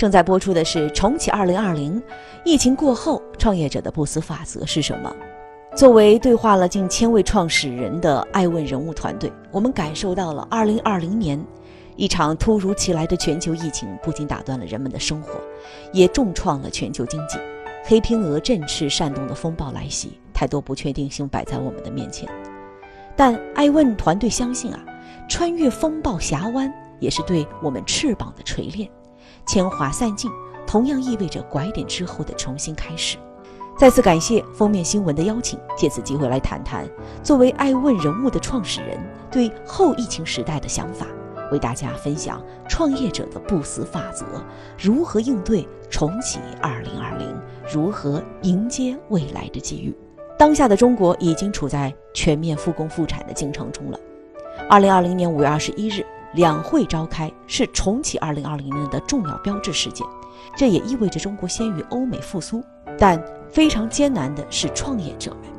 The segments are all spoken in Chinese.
正在播出的是《重启二零二零》，疫情过后，创业者的不死法则是什么？作为对话了近千位创始人的爱问人物团队，我们感受到了二零二零年一场突如其来的全球疫情，不仅打断了人们的生活，也重创了全球经济。黑天鹅振翅扇动的风暴来袭，太多不确定性摆在我们的面前。但爱问团队相信啊。穿越风暴峡湾，也是对我们翅膀的锤炼；铅华散尽，同样意味着拐点之后的重新开始。再次感谢封面新闻的邀请，借此机会来谈谈作为爱问人物的创始人对后疫情时代的想法，为大家分享创业者的不死法则，如何应对重启2020，如何迎接未来的机遇。当下的中国已经处在全面复工复产的进程中了。二零二零年五月二十一日，两会召开是重启二零二零年的重要标志事件，这也意味着中国先于欧美复苏。但非常艰难的是创业者们，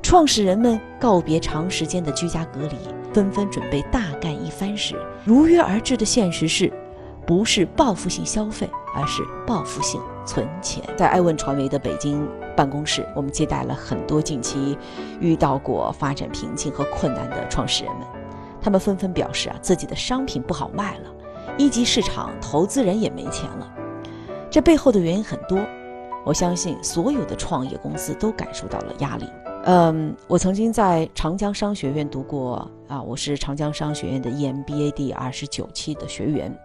创始人们告别长时间的居家隔离，纷纷准备大干一番时，如约而至的现实是，不是报复性消费，而是报复性存钱。在爱问传媒的北京办公室，我们接待了很多近期遇到过发展瓶颈和困难的创始人们。他们纷纷表示啊，自己的商品不好卖了，一级市场投资人也没钱了。这背后的原因很多，我相信所有的创业公司都感受到了压力。嗯，我曾经在长江商学院读过啊，我是长江商学院的 EMBA 第二十九期的学员。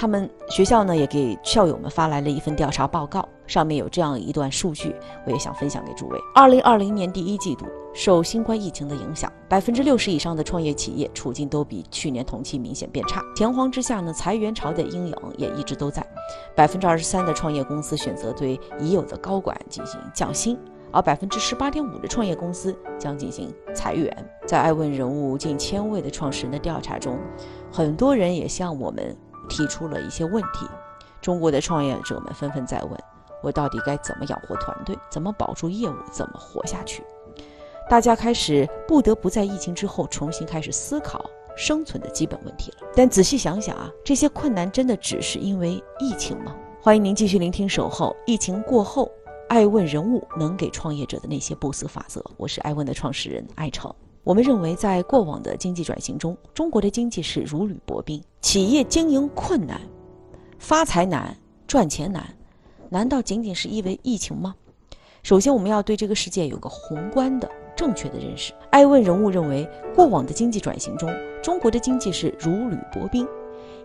他们学校呢也给校友们发来了一份调查报告，上面有这样一段数据，我也想分享给诸位。二零二零年第一季度，受新冠疫情的影响，百分之六十以上的创业企业处境都比去年同期明显变差。田荒之下呢，裁员潮的阴影也一直都在。百分之二十三的创业公司选择对已有的高管进行降薪，而百分之十八点五的创业公司将进行裁员。在爱问人物近千位的创始人的调查中，很多人也向我们。提出了一些问题，中国的创业者们纷纷在问：我到底该怎么养活团队？怎么保住业务？怎么活下去？大家开始不得不在疫情之后重新开始思考生存的基本问题了。但仔细想想啊，这些困难真的只是因为疫情吗？欢迎您继续聆听《守候疫情过后》，爱问人物能给创业者的那些不死法则。我是爱问的创始人艾成。我们认为，在过往的经济转型中，中国的经济是如履薄冰，企业经营困难，发财难，赚钱难，难道仅仅是因为疫情吗？首先，我们要对这个世界有个宏观的、正确的认识。爱问人物认为，过往的经济转型中，中国的经济是如履薄冰，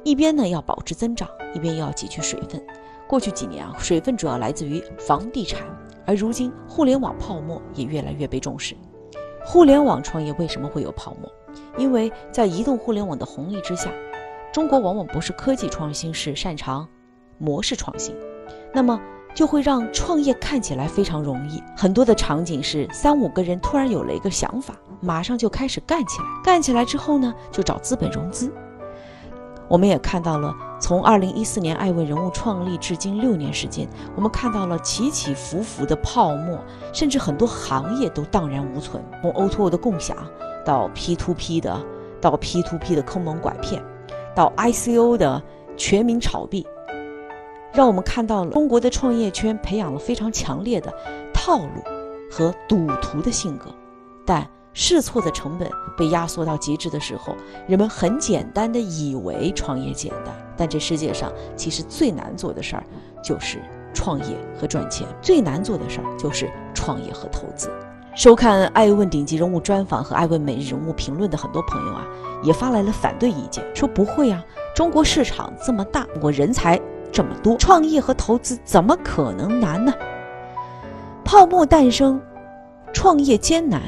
一边呢要保持增长，一边又要汲取水分。过去几年啊，水分主要来自于房地产，而如今互联网泡沫也越来越被重视。互联网创业为什么会有泡沫？因为在移动互联网的红利之下，中国往往不是科技创新，是擅长模式创新，那么就会让创业看起来非常容易。很多的场景是三五个人突然有了一个想法，马上就开始干起来，干起来之后呢，就找资本融资。我们也看到了，从二零一四年爱问人物创立至今六年时间，我们看到了起起伏伏的泡沫，甚至很多行业都荡然无存。从 O2O 的共享，到 P2P 的，到 P2P 的坑蒙拐骗，到 ICO 的全民炒币，让我们看到了中国的创业圈培养了非常强烈的套路和赌徒的性格，但。试错的成本被压缩到极致的时候，人们很简单的以为创业简单，但这世界上其实最难做的事儿就是创业和赚钱，最难做的事儿就是创业和投资。收看爱问顶级人物专访和爱问每日人物评论的很多朋友啊，也发来了反对意见，说不会啊，中国市场这么大，我人才这么多，创业和投资怎么可能难呢？泡沫诞生，创业艰难。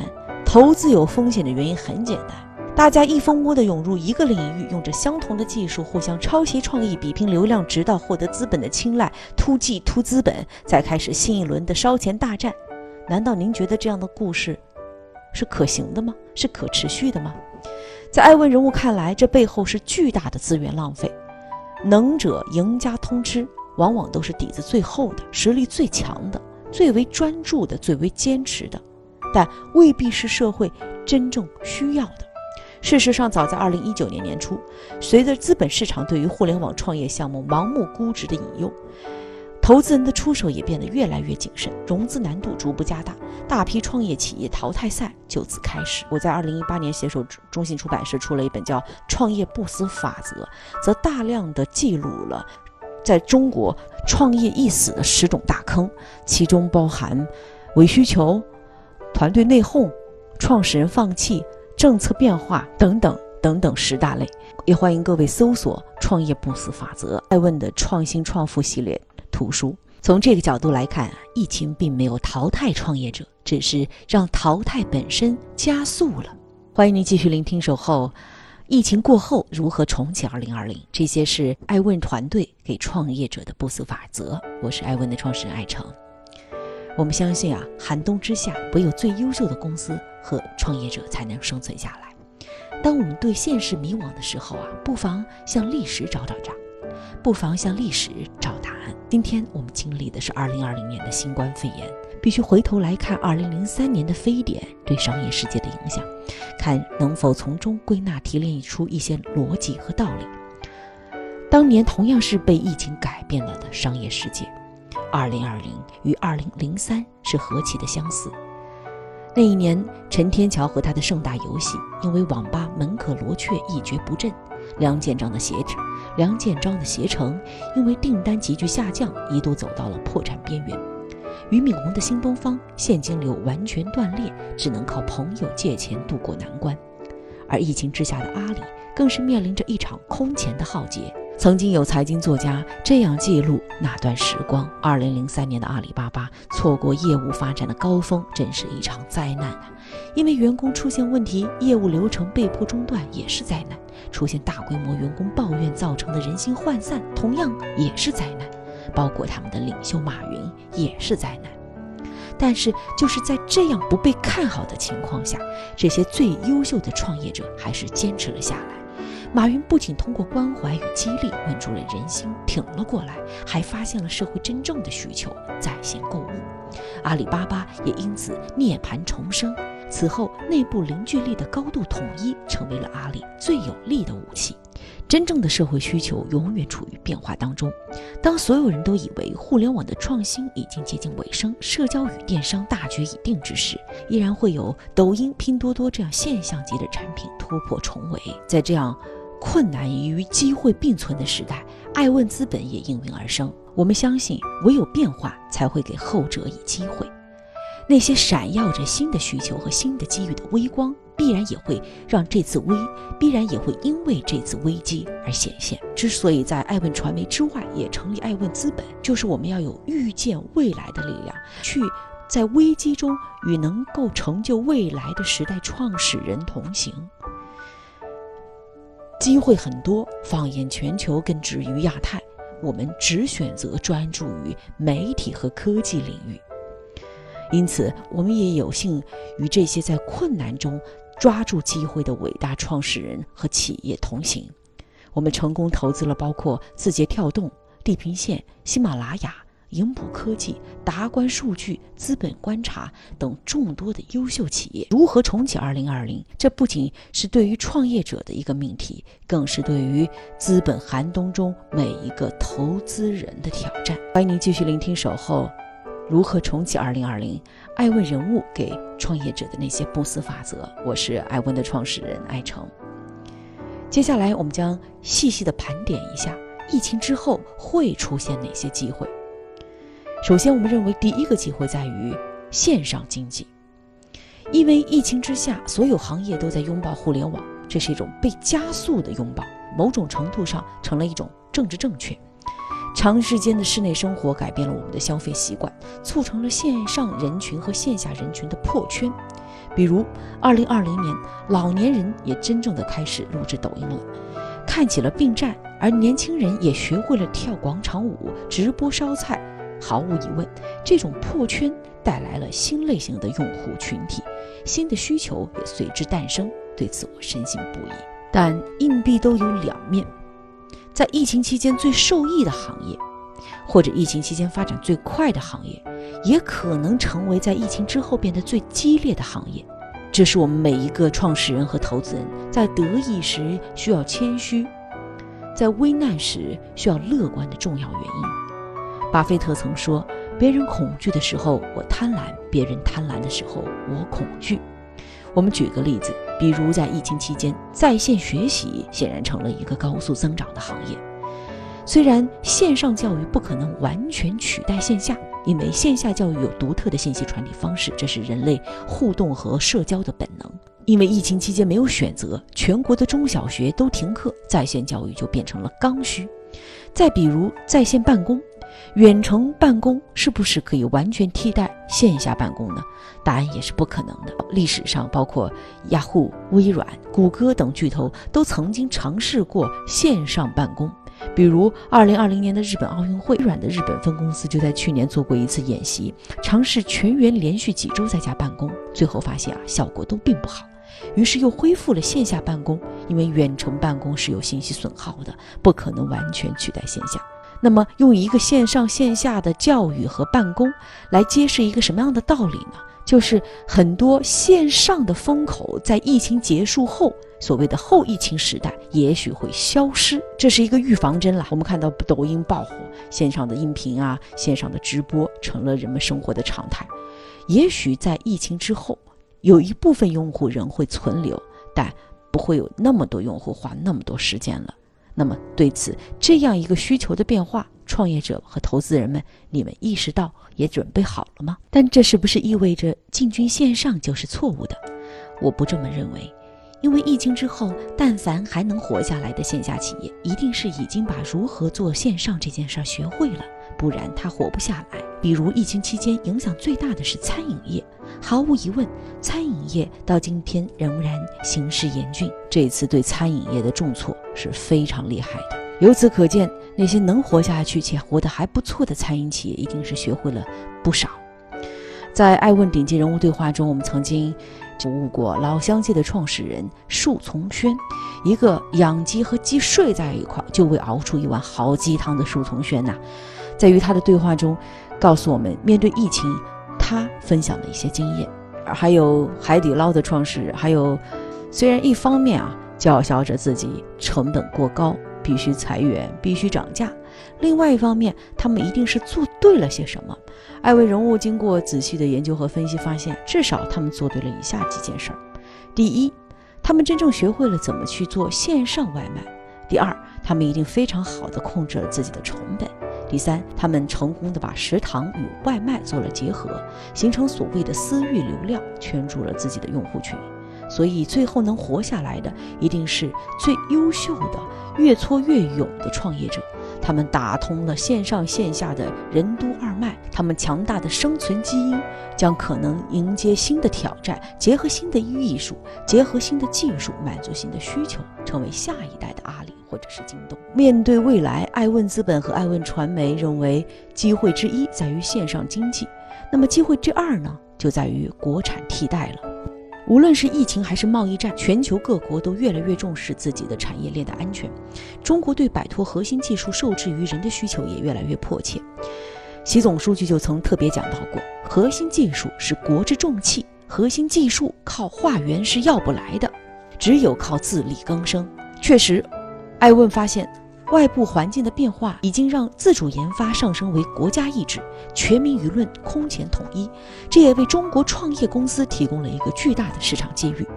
投资有风险的原因很简单，大家一蜂窝的涌入一个领域，用着相同的技术，互相抄袭创意，比拼流量，直到获得资本的青睐，突击突资本，再开始新一轮的烧钱大战。难道您觉得这样的故事是可行的吗？是可持续的吗？在艾问人物看来，这背后是巨大的资源浪费。能者赢家通吃，往往都是底子最厚的、实力最强的、最为专注的、最为坚持的，但未必是社会真正需要的。事实上，早在二零一九年年初，随着资本市场对于互联网创业项目盲目估值的引诱，投资人的出手也变得越来越谨慎，融资难度逐步加大，大批创业企业淘汰赛就此开始。我在二零一八年携手中信出版社出了一本叫《创业不死法则》，则大量的记录了在中国创业易死的十种大坑，其中包含伪需求、团队内讧、创始人放弃。政策变化等等等等十大类，也欢迎各位搜索“创业不死法则”艾问的创新创富系列图书。从这个角度来看，疫情并没有淘汰创业者，只是让淘汰本身加速了。欢迎您继续聆听《守候》，疫情过后如何重启2020？这些是艾问团队给创业者的不死法则。我是艾问的创始人艾诚。我们相信啊，寒冬之下，唯有最优秀的公司和创业者才能生存下来。当我们对现实迷惘的时候啊，不妨向历史找找账，不妨向历史找答案。今天我们经历的是2020年的新冠肺炎，必须回头来看2003年的非典对商业世界的影响，看能否从中归纳提炼出一些逻辑和道理。当年同样是被疫情改变了的商业世界。二零二零与二零零三是何其的相似。那一年，陈天桥和他的盛大游戏因为网吧门可罗雀，一蹶不振；梁建章的携梁建章的携程因为订单急剧下降，一度走到了破产边缘；俞敏洪的新东方现金流完全断裂，只能靠朋友借钱渡过难关；而疫情之下的阿里，更是面临着一场空前的浩劫。曾经有财经作家这样记录那段时光：二零零三年的阿里巴巴错过业务发展的高峰，真是一场灾难啊！因为员工出现问题，业务流程被迫中断也是灾难；出现大规模员工抱怨造成的人心涣散，同样也是灾难。包括他们的领袖马云也是灾难。但是就是在这样不被看好的情况下，这些最优秀的创业者还是坚持了下来。马云不仅通过关怀与激励稳住了人心，挺了过来，还发现了社会真正的需求，在线购物。阿里巴巴也因此涅槃重生。此后，内部凝聚力的高度统一成为了阿里最有力的武器。真正的社会需求永远处于变化当中。当所有人都以为互联网的创新已经接近尾声，社交与电商大局已定之时，依然会有抖音、拼多多这样现象级的产品突破重围。在这样困难与机会并存的时代，爱问资本也应运而生。我们相信，唯有变化才会给后者以机会。那些闪耀着新的需求和新的机遇的微光，必然也会让这次危，必然也会因为这次危机而显现。之所以在爱问传媒之外也成立爱问资本，就是我们要有预见未来的力量，去在危机中与能够成就未来的时代创始人同行。机会很多，放眼全球，更止于亚太。我们只选择专注于媒体和科技领域，因此，我们也有幸与这些在困难中抓住机会的伟大创始人和企业同行。我们成功投资了包括字节跳动、地平线、喜马拉雅。盈普科技、达观数据、资本观察等众多的优秀企业，如何重启2020？这不仅是对于创业者的一个命题，更是对于资本寒冬中每一个投资人的挑战。欢迎您继续聆听《守候》，如何重启2020？爱问人物给创业者的那些不死法则。我是爱问的创始人艾诚。接下来，我们将细细的盘点一下疫情之后会出现哪些机会。首先，我们认为第一个机会在于线上经济，因为疫情之下，所有行业都在拥抱互联网，这是一种被加速的拥抱，某种程度上成了一种政治正确。长时间的室内生活改变了我们的消费习惯，促成了线上人群和线下人群的破圈。比如，二零二零年，老年人也真正的开始录制抖音了，看起了并站，而年轻人也学会了跳广场舞、直播烧菜。毫无疑问，这种破圈带来了新类型的用户群体，新的需求也随之诞生。对此，我深信不疑。但硬币都有两面，在疫情期间最受益的行业，或者疫情期间发展最快的行业，也可能成为在疫情之后变得最激烈的行业。这是我们每一个创始人和投资人在得意时需要谦虚，在危难时需要乐观的重要原因。巴菲特曾说：“别人恐惧的时候，我贪婪；别人贪婪的时候，我恐惧。”我们举个例子，比如在疫情期间，在线学习显然成了一个高速增长的行业。虽然线上教育不可能完全取代线下，因为线下教育有独特的信息传递方式，这是人类互动和社交的本能。因为疫情期间没有选择，全国的中小学都停课，在线教育就变成了刚需。再比如在线办公。远程办公是不是可以完全替代线下办公呢？答案也是不可能的。历史上，包括雅虎、微软、谷歌等巨头都曾经尝试过线上办公。比如，二零二零年的日本奥运会，微软的日本分公司就在去年做过一次演习，尝试全员连续几周在家办公，最后发现啊，效果都并不好，于是又恢复了线下办公。因为远程办公是有信息损耗的，不可能完全取代线下。那么，用一个线上线下的教育和办公来揭示一个什么样的道理呢？就是很多线上的风口在疫情结束后，所谓的后疫情时代，也许会消失。这是一个预防针了。我们看到抖音爆火，线上的音频啊，线上的直播成了人们生活的常态。也许在疫情之后，有一部分用户仍会存留，但不会有那么多用户花那么多时间了。那么，对此这样一个需求的变化，创业者和投资人们，你们意识到也准备好了吗？但这是不是意味着进军线上就是错误的？我不这么认为，因为疫情之后，但凡还能活下来的线下企业，一定是已经把如何做线上这件事儿学会了，不然他活不下来。比如疫情期间影响最大的是餐饮业。毫无疑问，餐饮业到今天仍然形势严峻。这次对餐饮业的重挫是非常厉害的。由此可见，那些能活下去且活得还不错的餐饮企业，一定是学会了不少。在《爱问顶级人物对话》中，我们曾经服务过老乡鸡的创始人树从轩，一个养鸡和鸡睡在一块就会熬出一碗好鸡汤的树从轩呐，在与他的对话中，告诉我们面对疫情。他分享的一些经验，还有海底捞的创始人，还有虽然一方面啊叫嚣着自己成本过高，必须裁员，必须涨价，另外一方面他们一定是做对了些什么。艾薇人物经过仔细的研究和分析，发现至少他们做对了以下几件事儿：第一，他们真正学会了怎么去做线上外卖；第二，他们一定非常好的控制了自己的成本。第三，他们成功的把食堂与外卖做了结合，形成所谓的私域流量，圈住了自己的用户群。所以最后能活下来的，一定是最优秀的、越挫越勇的创业者。他们打通了线上线下的任督二脉，他们强大的生存基因将可能迎接新的挑战，结合新的艺术，结合新的技术，满足新的需求，成为下一代的阿里或者是京东。面对未来，爱问资本和爱问传媒认为，机会之一在于线上经济，那么机会之二呢，就在于国产替代了。无论是疫情还是贸易战，全球各国都越来越重视自己的产业链的安全。中国对摆脱核心技术受制于人的需求也越来越迫切。习总书记就曾特别讲到过，核心技术是国之重器，核心技术靠化缘是要不来的，只有靠自力更生。确实，艾问发现。外部环境的变化已经让自主研发上升为国家意志，全民舆论空前统一，这也为中国创业公司提供了一个巨大的市场机遇。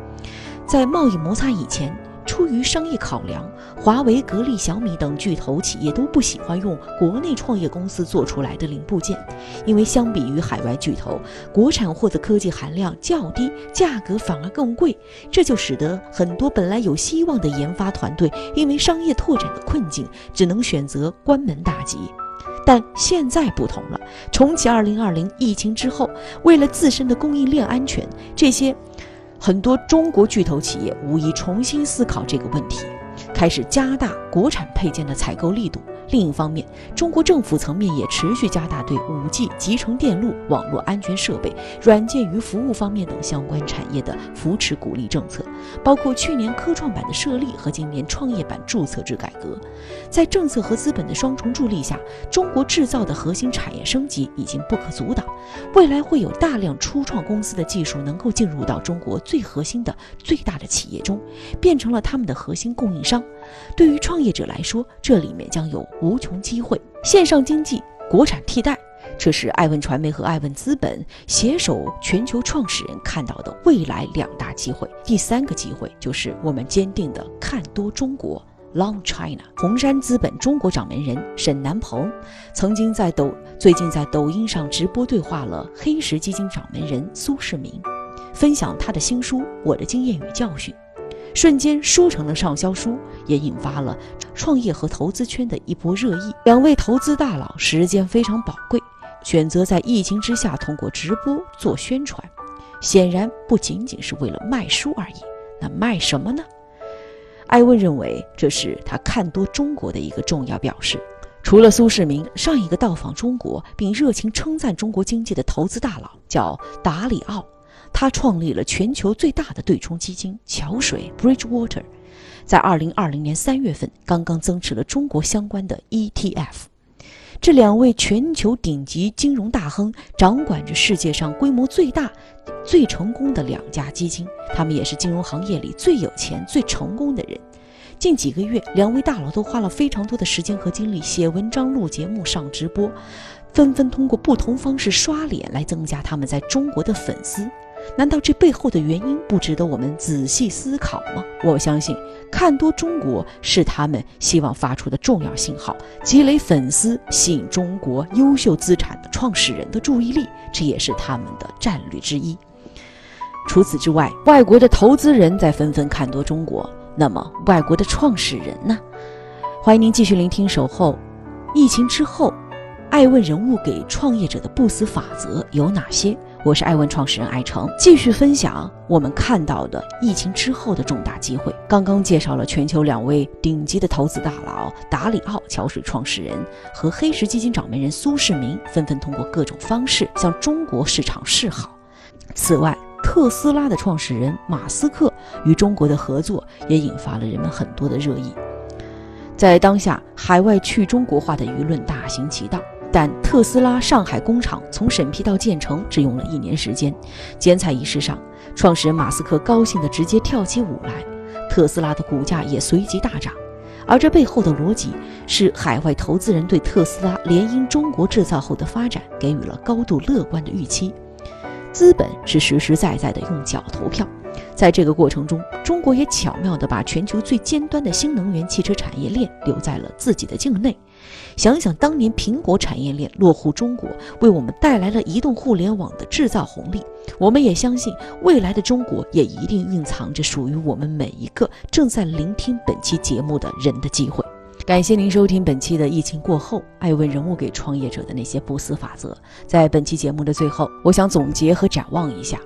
在贸易摩擦以前。出于商业考量，华为、格力、小米等巨头企业都不喜欢用国内创业公司做出来的零部件，因为相比于海外巨头，国产货的科技含量较低，价格反而更贵。这就使得很多本来有希望的研发团队，因为商业拓展的困境，只能选择关门大吉。但现在不同了，重启2020疫情之后，为了自身的供应链安全，这些。很多中国巨头企业无疑重新思考这个问题，开始加大国产配件的采购力度。另一方面，中国政府层面也持续加大对 5G 集成电路、网络安全设备、软件与服务方面等相关产业的扶持鼓励政策，包括去年科创板的设立和今年创业板注册制改革。在政策和资本的双重助力下，中国制造的核心产业升级已经不可阻挡。未来会有大量初创公司的技术能够进入到中国最核心的、最大的企业中，变成了他们的核心供应商。对于创业者来说，这里面将有无穷机会。线上经济、国产替代，这是爱问传媒和爱问资本携手全球创始人看到的未来两大机会。第三个机会就是我们坚定的看多中国。Long China，红杉资本中国掌门人沈南鹏曾经在抖最近在抖音上直播对话了黑石基金掌门人苏世民，分享他的新书《我的经验与教训》，瞬间书成了畅销书，也引发了创业和投资圈的一波热议。两位投资大佬时间非常宝贵，选择在疫情之下通过直播做宣传，显然不仅仅是为了卖书而已。那卖什么呢？艾问认为，这是他看多中国的一个重要表示。除了苏世民，上一个到访中国并热情称赞中国经济的投资大佬叫达里奥，他创立了全球最大的对冲基金桥水 （Bridgewater），在二零二零年三月份刚刚增持了中国相关的 ETF。这两位全球顶级金融大亨掌管着世界上规模最大、最成功的两家基金，他们也是金融行业里最有钱、最成功的人。近几个月，两位大佬都花了非常多的时间和精力写文章、录节目、上直播，纷纷通过不同方式刷脸来增加他们在中国的粉丝。难道这背后的原因不值得我们仔细思考吗？我相信，看多中国是他们希望发出的重要信号，积累粉丝、吸引中国优秀资产的创始人的注意力，这也是他们的战略之一。除此之外，外国的投资人在纷纷看多中国，那么外国的创始人呢？欢迎您继续聆听《守候》，疫情之后，爱问人物给创业者的不死法则有哪些？我是爱问创始人艾诚，继续分享我们看到的疫情之后的重大机会。刚刚介绍了全球两位顶级的投资大佬达里奥桥水创始人和黑石基金掌门人苏世民纷纷通过各种方式向中国市场示好。此外，特斯拉的创始人马斯克与中国的合作也引发了人们很多的热议。在当下，海外去中国化的舆论大行其道。但特斯拉上海工厂从审批到建成只用了一年时间，剪彩仪式上，创始人马斯克高兴地直接跳起舞来，特斯拉的股价也随即大涨。而这背后的逻辑是，海外投资人对特斯拉联姻中国制造后的发展给予了高度乐观的预期，资本是实实在在的用脚投票。在这个过程中，中国也巧妙地把全球最尖端的新能源汽车产业链留在了自己的境内。想想当年苹果产业链落户中国，为我们带来了移动互联网的制造红利。我们也相信，未来的中国也一定蕴藏着属于我们每一个正在聆听本期节目的人的机会。感谢您收听本期的疫情过后，爱问人物给创业者的那些不死法则。在本期节目的最后，我想总结和展望一下。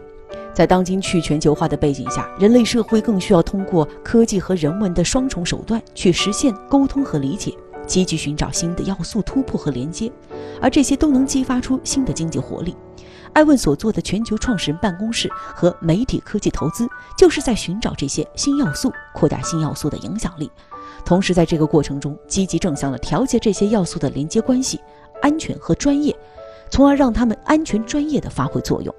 在当今去全球化的背景下，人类社会更需要通过科技和人文的双重手段去实现沟通和理解，积极寻找新的要素突破和连接，而这些都能激发出新的经济活力。艾问所做的全球创始人办公室和媒体科技投资，就是在寻找这些新要素，扩大新要素的影响力，同时在这个过程中积极正向的调节这些要素的连接关系、安全和专业，从而让他们安全专业的发挥作用。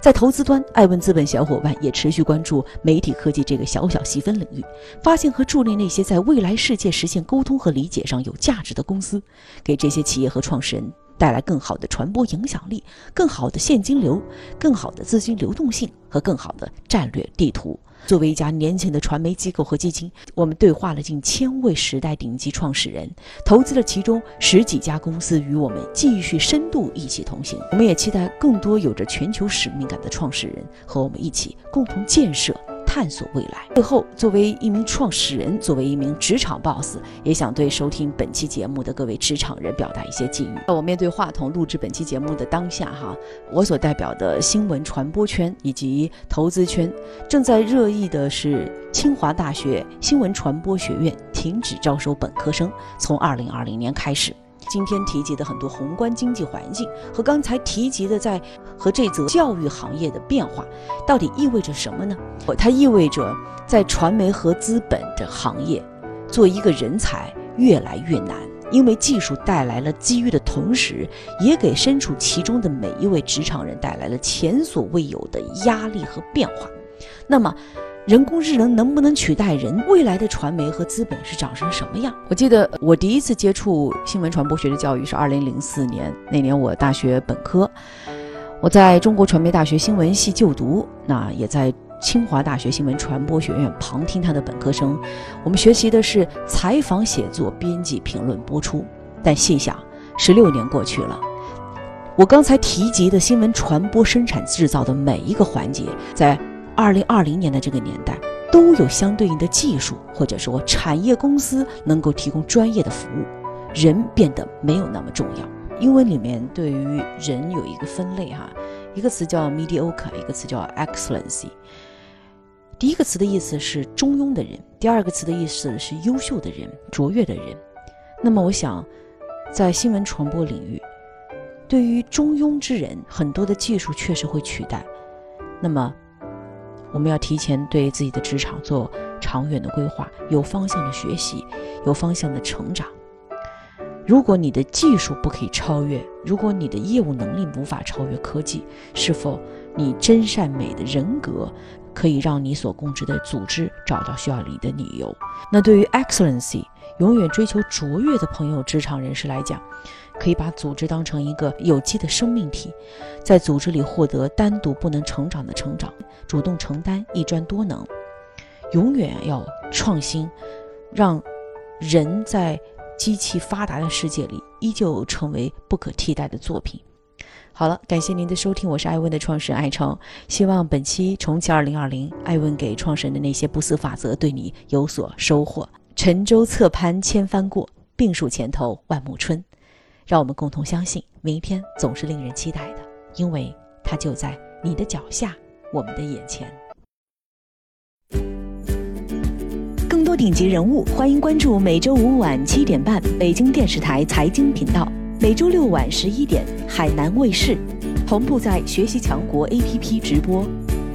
在投资端，艾问资本小伙伴也持续关注媒体科技这个小小细分领域，发现和助力那些在未来世界实现沟通和理解上有价值的公司，给这些企业和创始人带来更好的传播影响力、更好的现金流、更好的资金流动性和更好的战略地图。作为一家年轻的传媒机构和基金，我们对话了近千位时代顶级创始人，投资了其中十几家公司，与我们继续深度一起同行。我们也期待更多有着全球使命感的创始人和我们一起共同建设。探索未来。最后，作为一名创始人，作为一名职场 boss，也想对收听本期节目的各位职场人表达一些寄语。在我面对话筒录制本期节目的当下，哈，我所代表的新闻传播圈以及投资圈，正在热议的是清华大学新闻传播学院停止招收本科生，从二零二零年开始。今天提及的很多宏观经济环境和刚才提及的在和这则教育行业的变化，到底意味着什么呢？它意味着在传媒和资本的行业，做一个人才越来越难，因为技术带来了机遇的同时，也给身处其中的每一位职场人带来了前所未有的压力和变化。那么。人工智能能不能取代人？未来的传媒和资本是长成什么样？我记得我第一次接触新闻传播学的教育是二零零四年，那年我大学本科，我在中国传媒大学新闻系就读，那也在清华大学新闻传播学院旁听他的本科生。我们学习的是采访、写作、编辑、评论、播出。但细想，十六年过去了，我刚才提及的新闻传播、生产制造的每一个环节，在。二零二零年的这个年代，都有相对应的技术，或者说产业公司能够提供专业的服务，人变得没有那么重要。英文里面对于人有一个分类哈，一个词叫 mediocre，一个词叫 excellency。第一个词的意思是中庸的人，第二个词的意思是优秀的人、卓越的人。那么我想，在新闻传播领域，对于中庸之人，很多的技术确实会取代。那么。我们要提前对自己的职场做长远的规划，有方向的学习，有方向的成长。如果你的技术不可以超越，如果你的业务能力无法超越科技，是否你真善美的人格可以让你所供职的组织找到需要你的理由？那对于 excellency，永远追求卓越的朋友、职场人士来讲。可以把组织当成一个有机的生命体，在组织里获得单独不能成长的成长，主动承担，一专多能，永远要创新，让人在机器发达的世界里依旧成为不可替代的作品。好了，感谢您的收听，我是艾问的创始人艾成，希望本期重启二零二零，艾问给创始人的那些不死法则对你有所收获。沉舟侧畔千帆过，病树前头万木春。让我们共同相信，明天总是令人期待的，因为它就在你的脚下，我们的眼前。更多顶级人物，欢迎关注每周五晚七点半北京电视台财经频道，每周六晚十一点海南卫视，同步在学习强国 APP 直播。